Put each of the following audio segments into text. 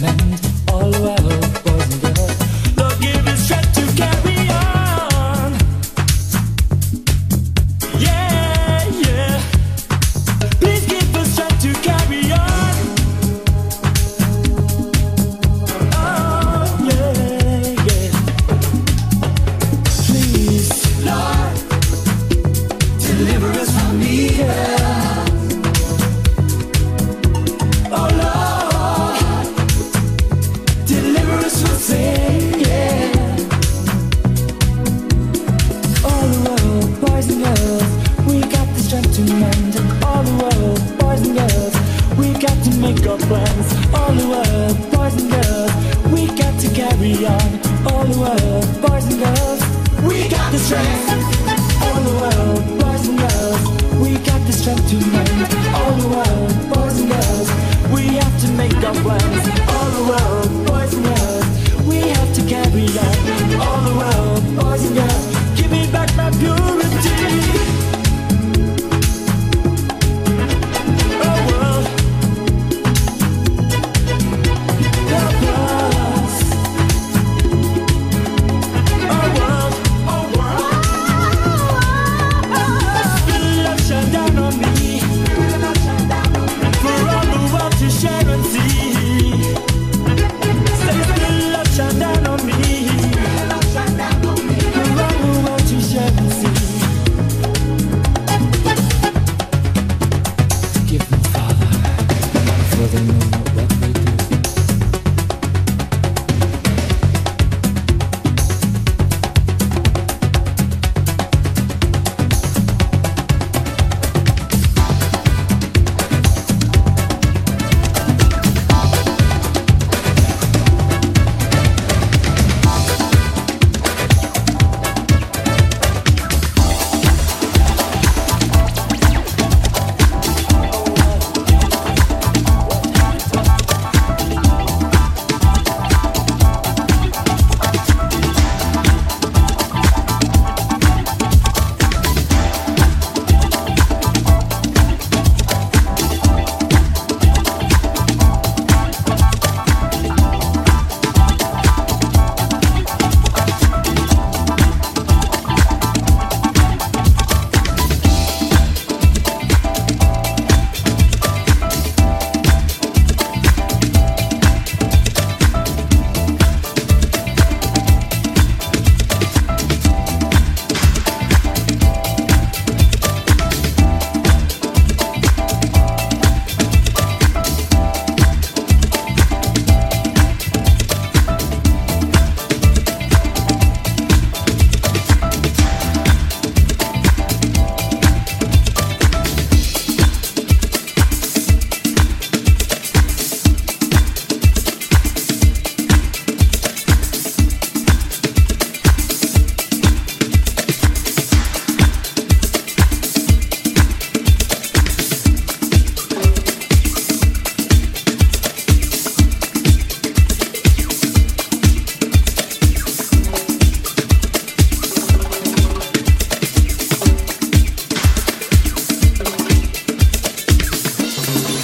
Oh,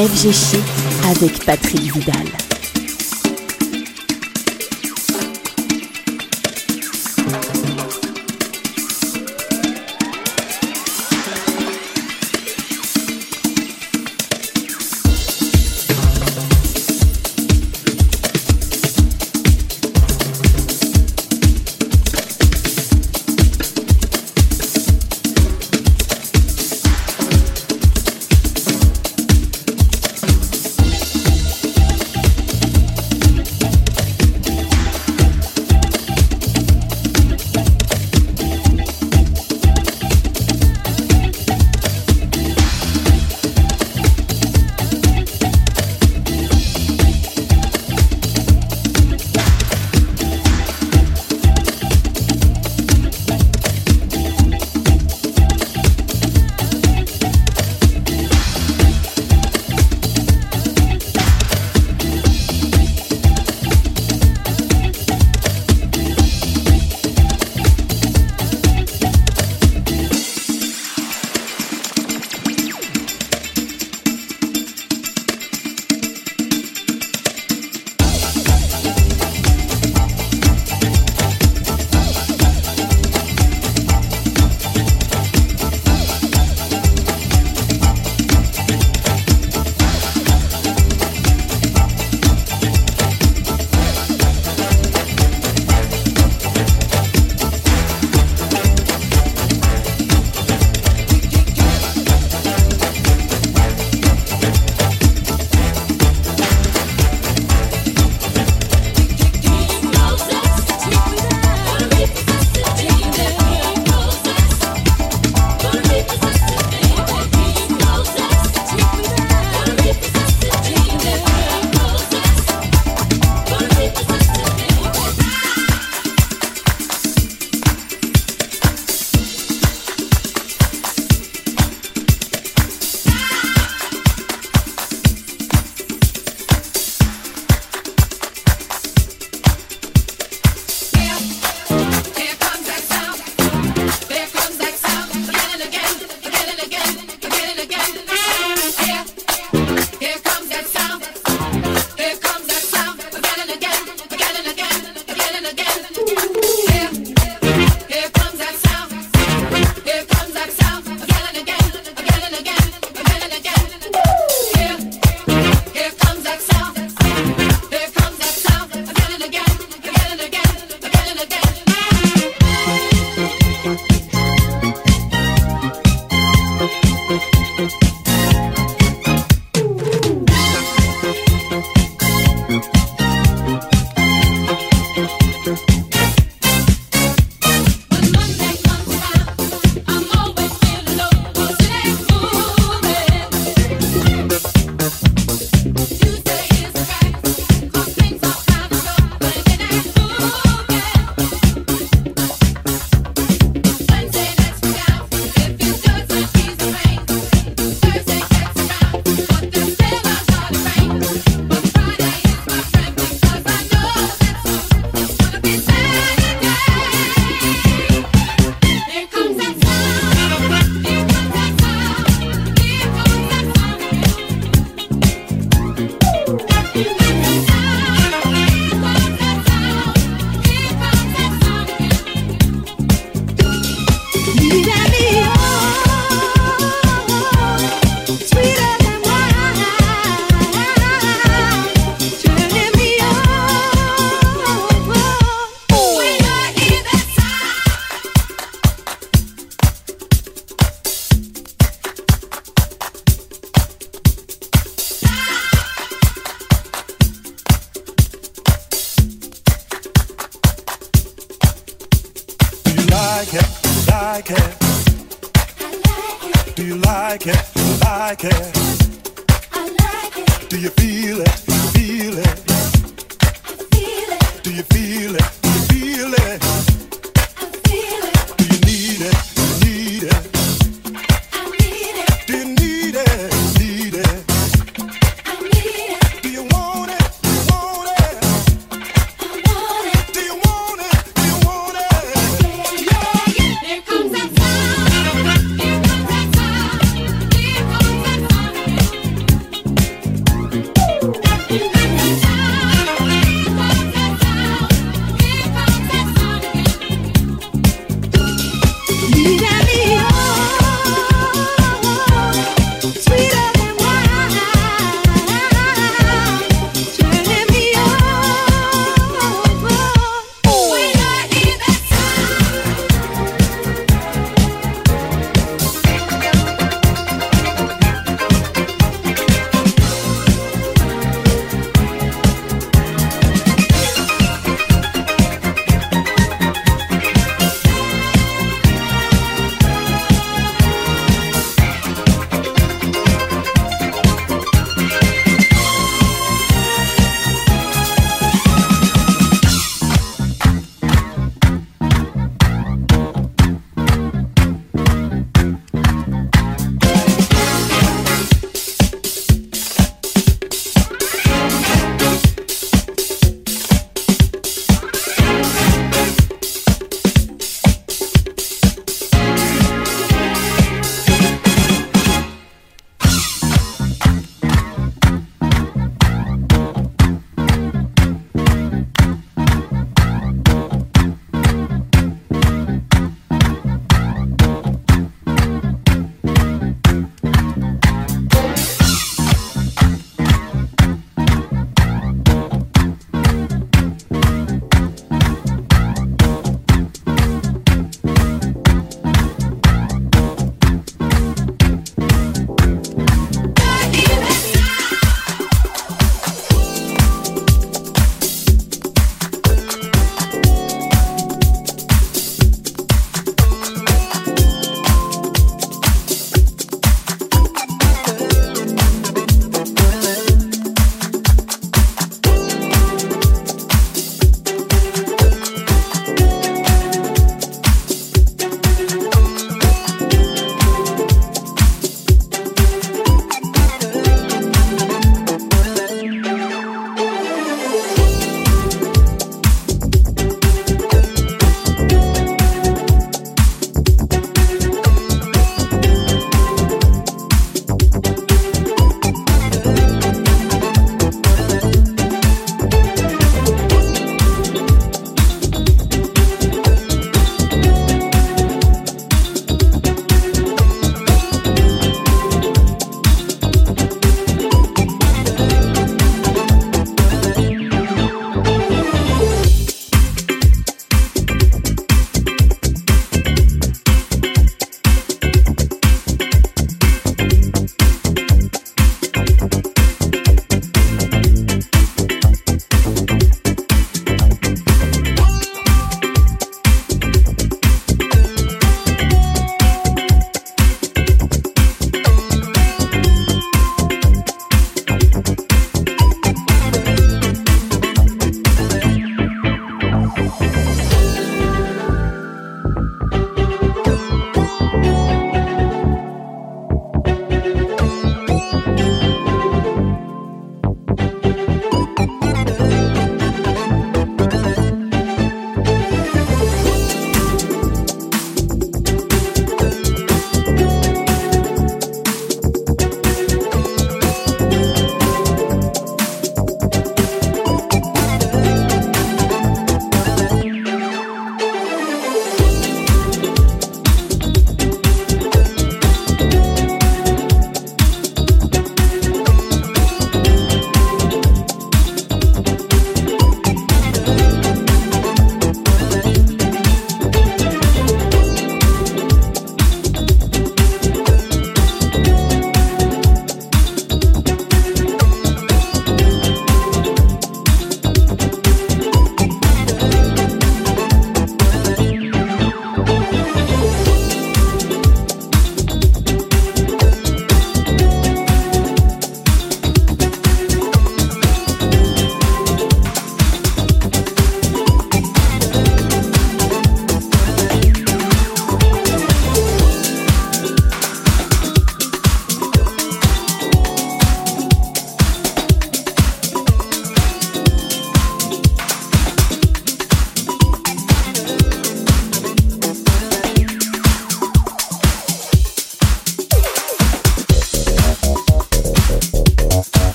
FG Chic avec Patrick Vidal.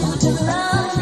Don't love.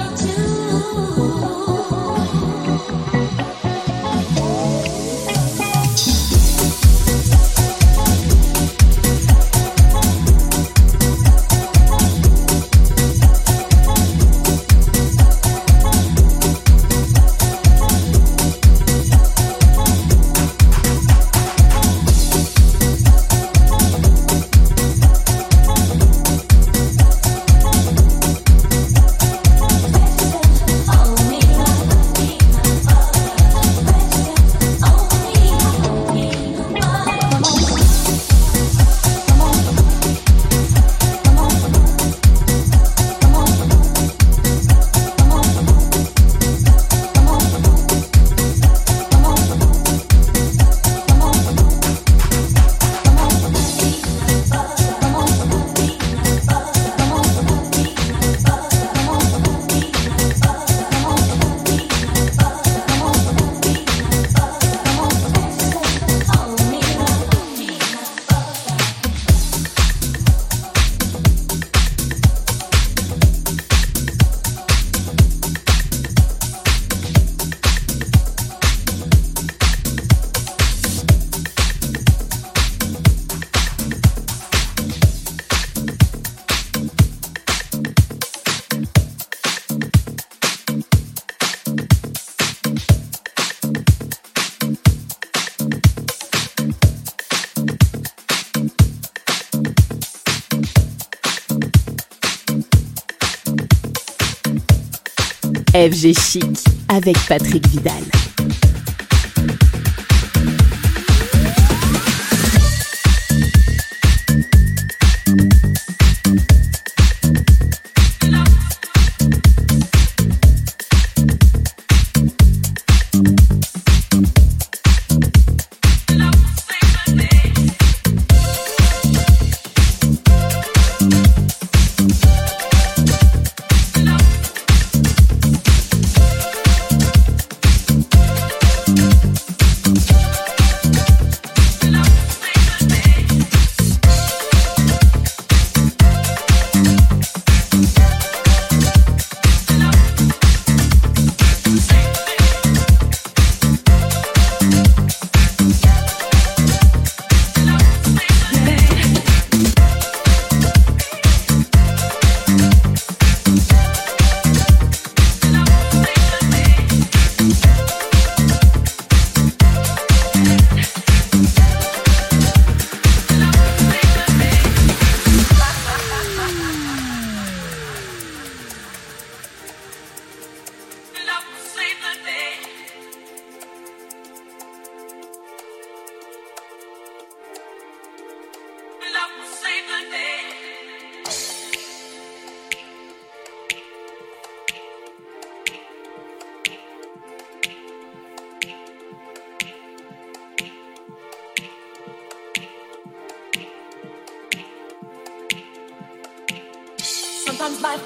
FG Chic avec Patrick Vidal.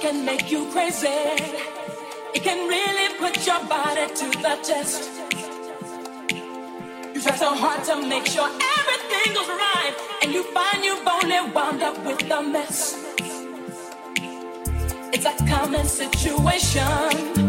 Can make you crazy. It can really put your body to the test. You try so hard to make sure everything goes right, and you find you've only wound up with a mess. It's a common situation,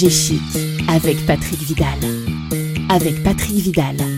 FG Chic avec Patrick Vidal. Avec Patrick Vidal.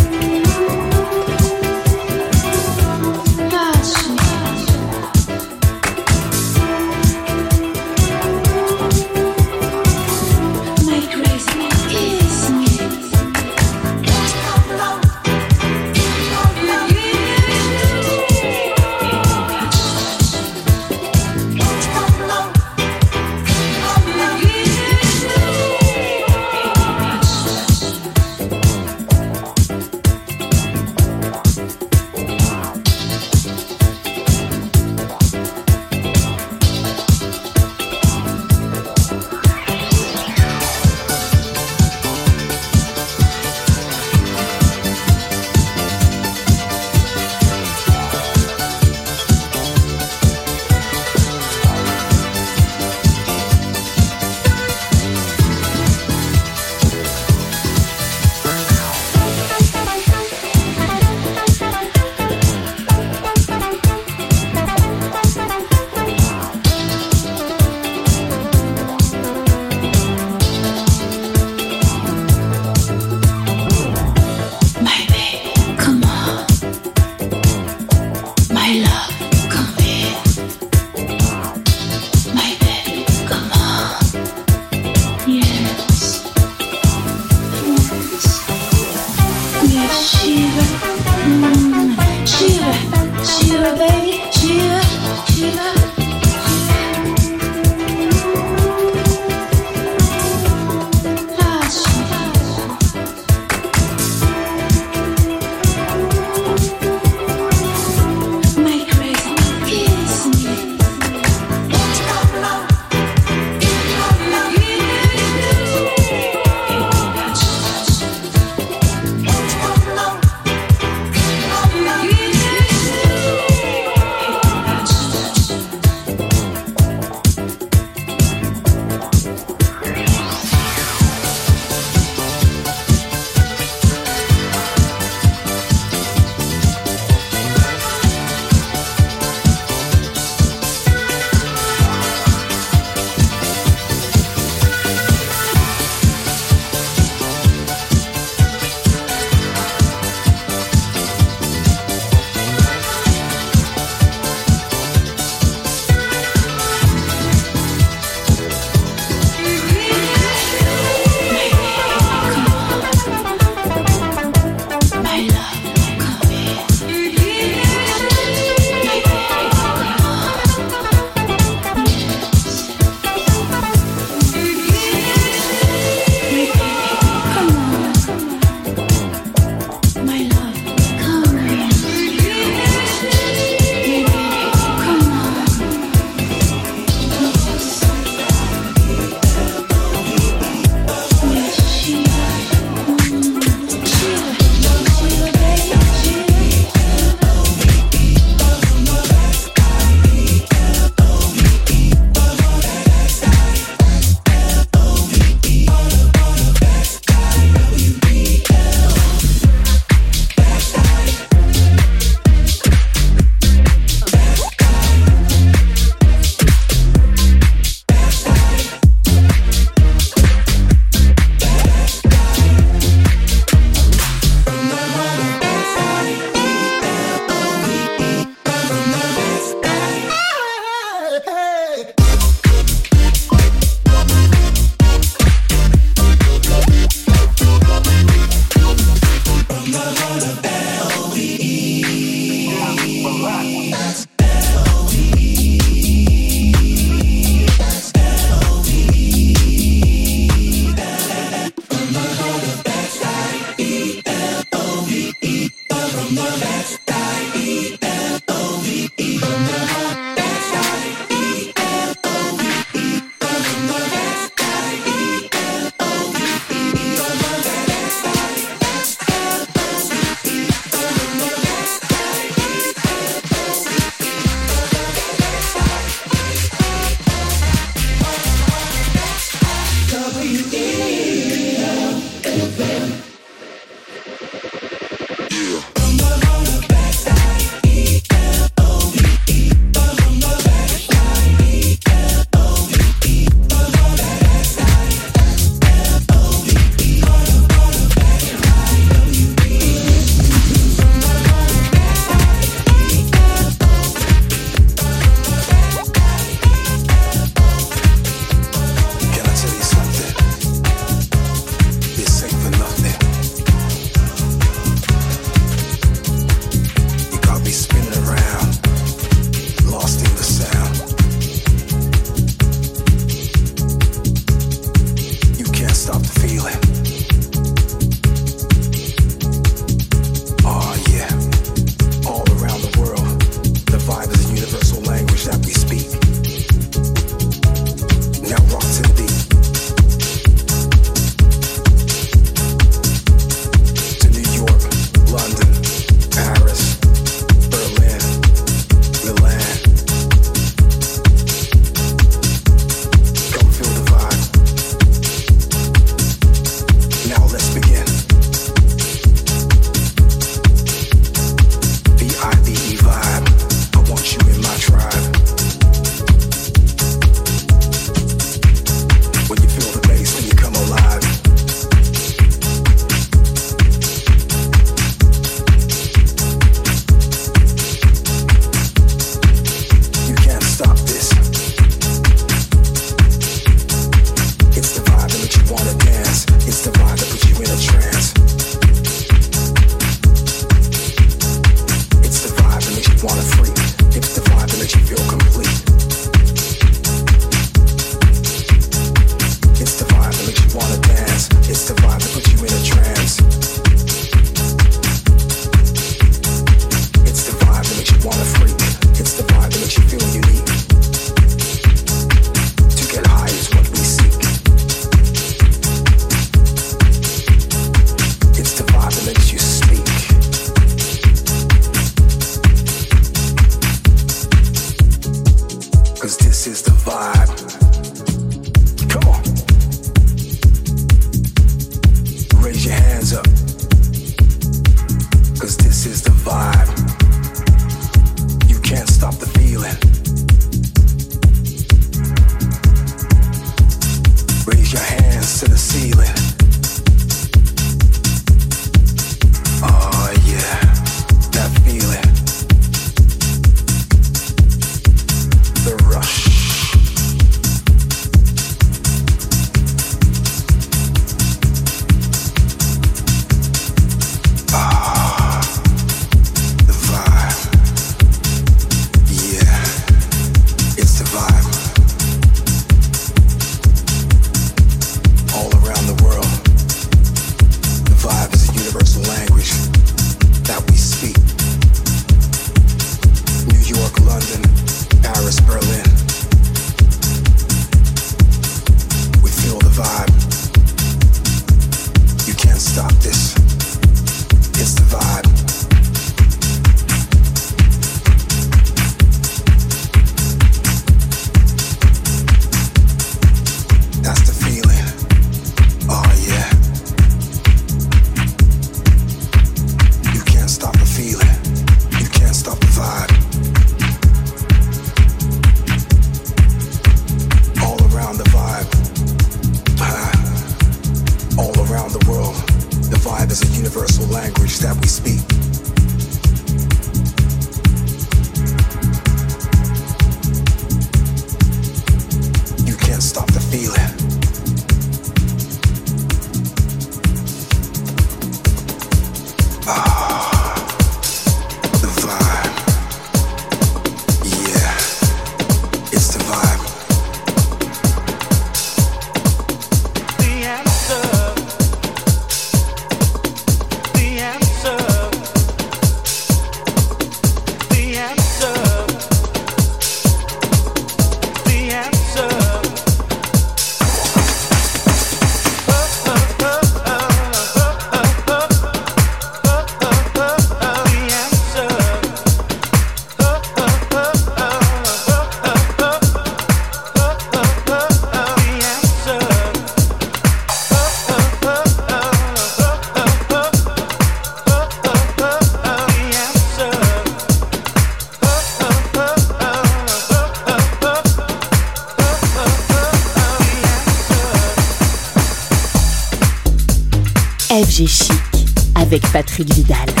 Avec Patrick Vidal.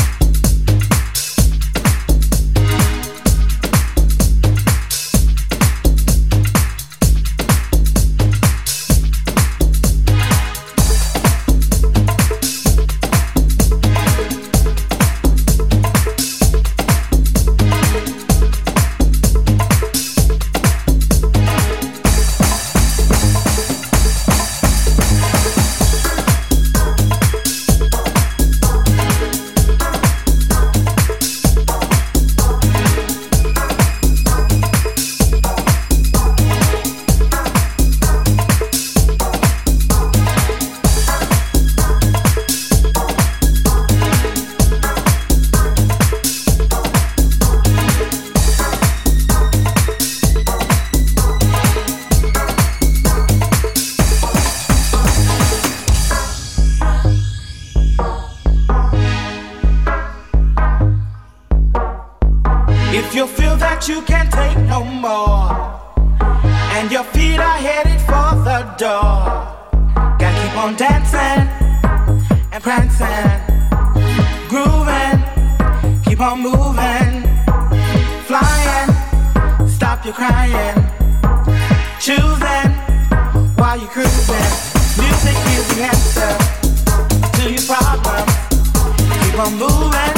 On moving,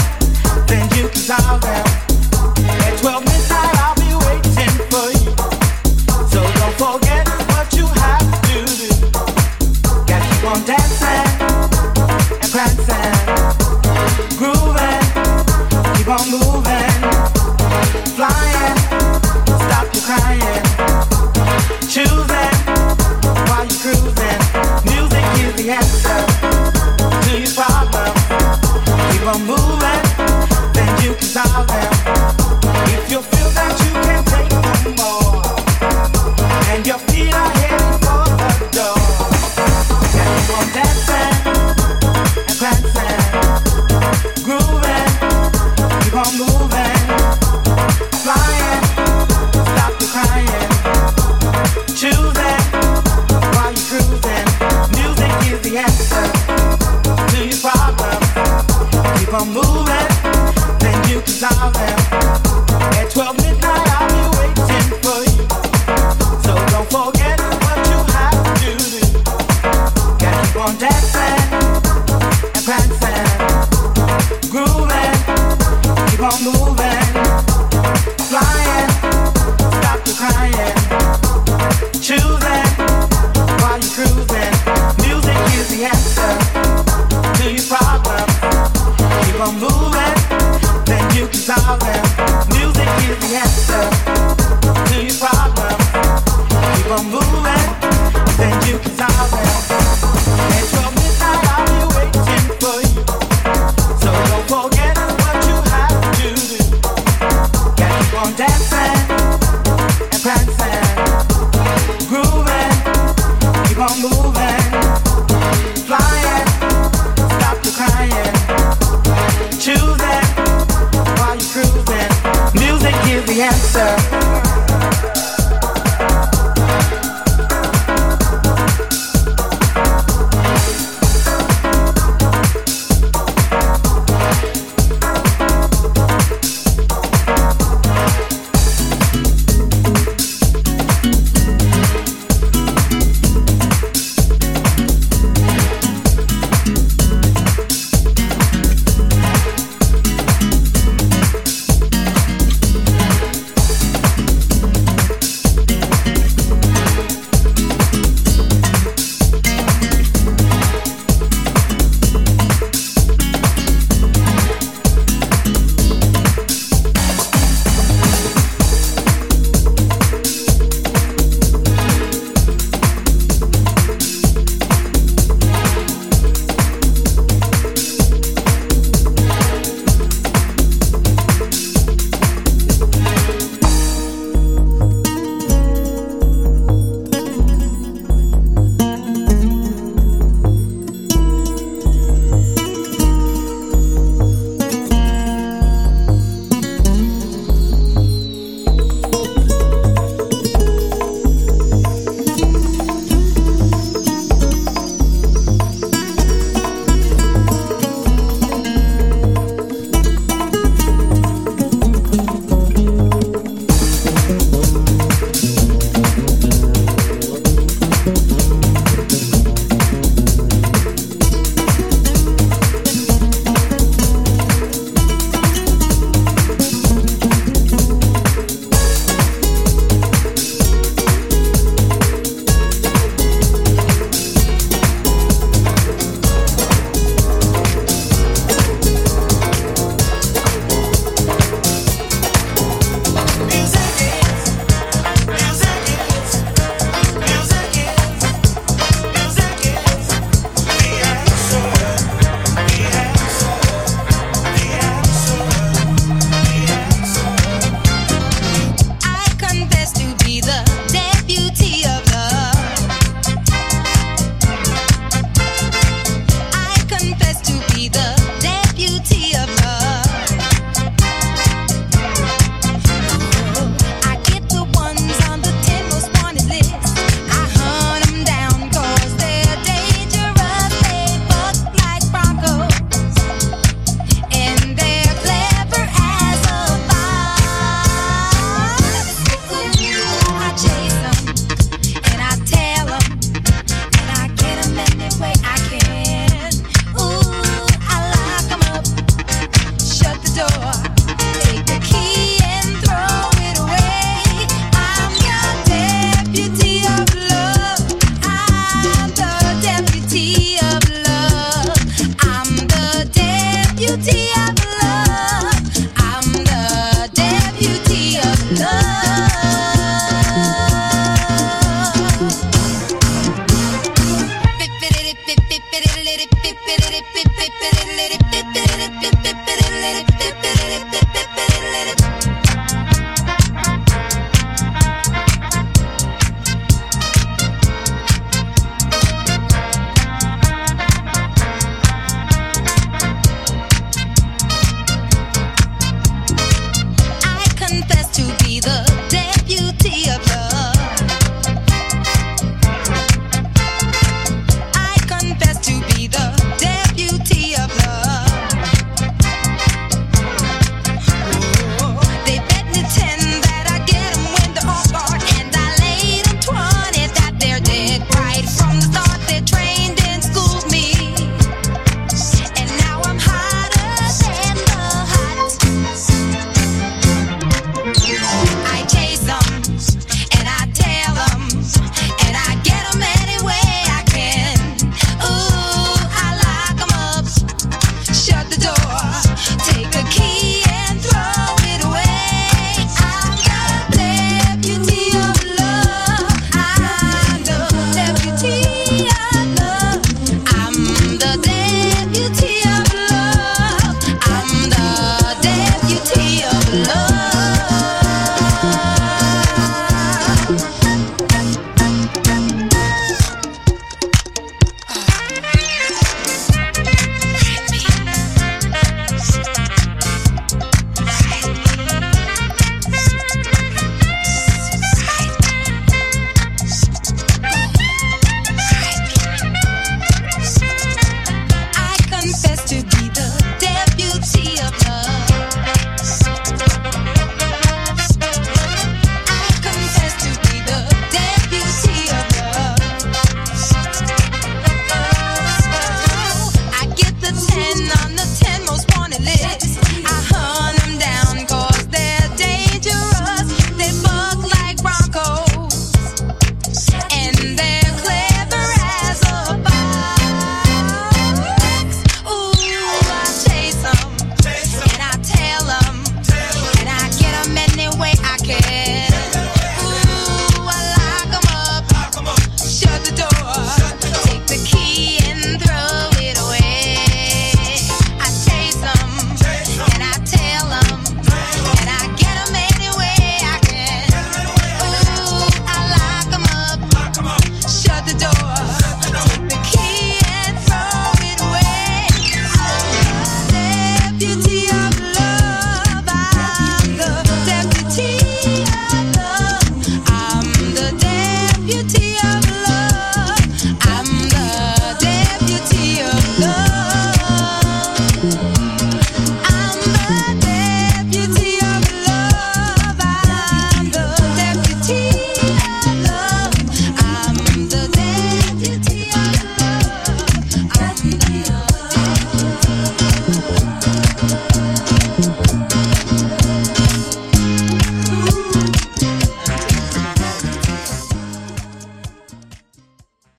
then you can solve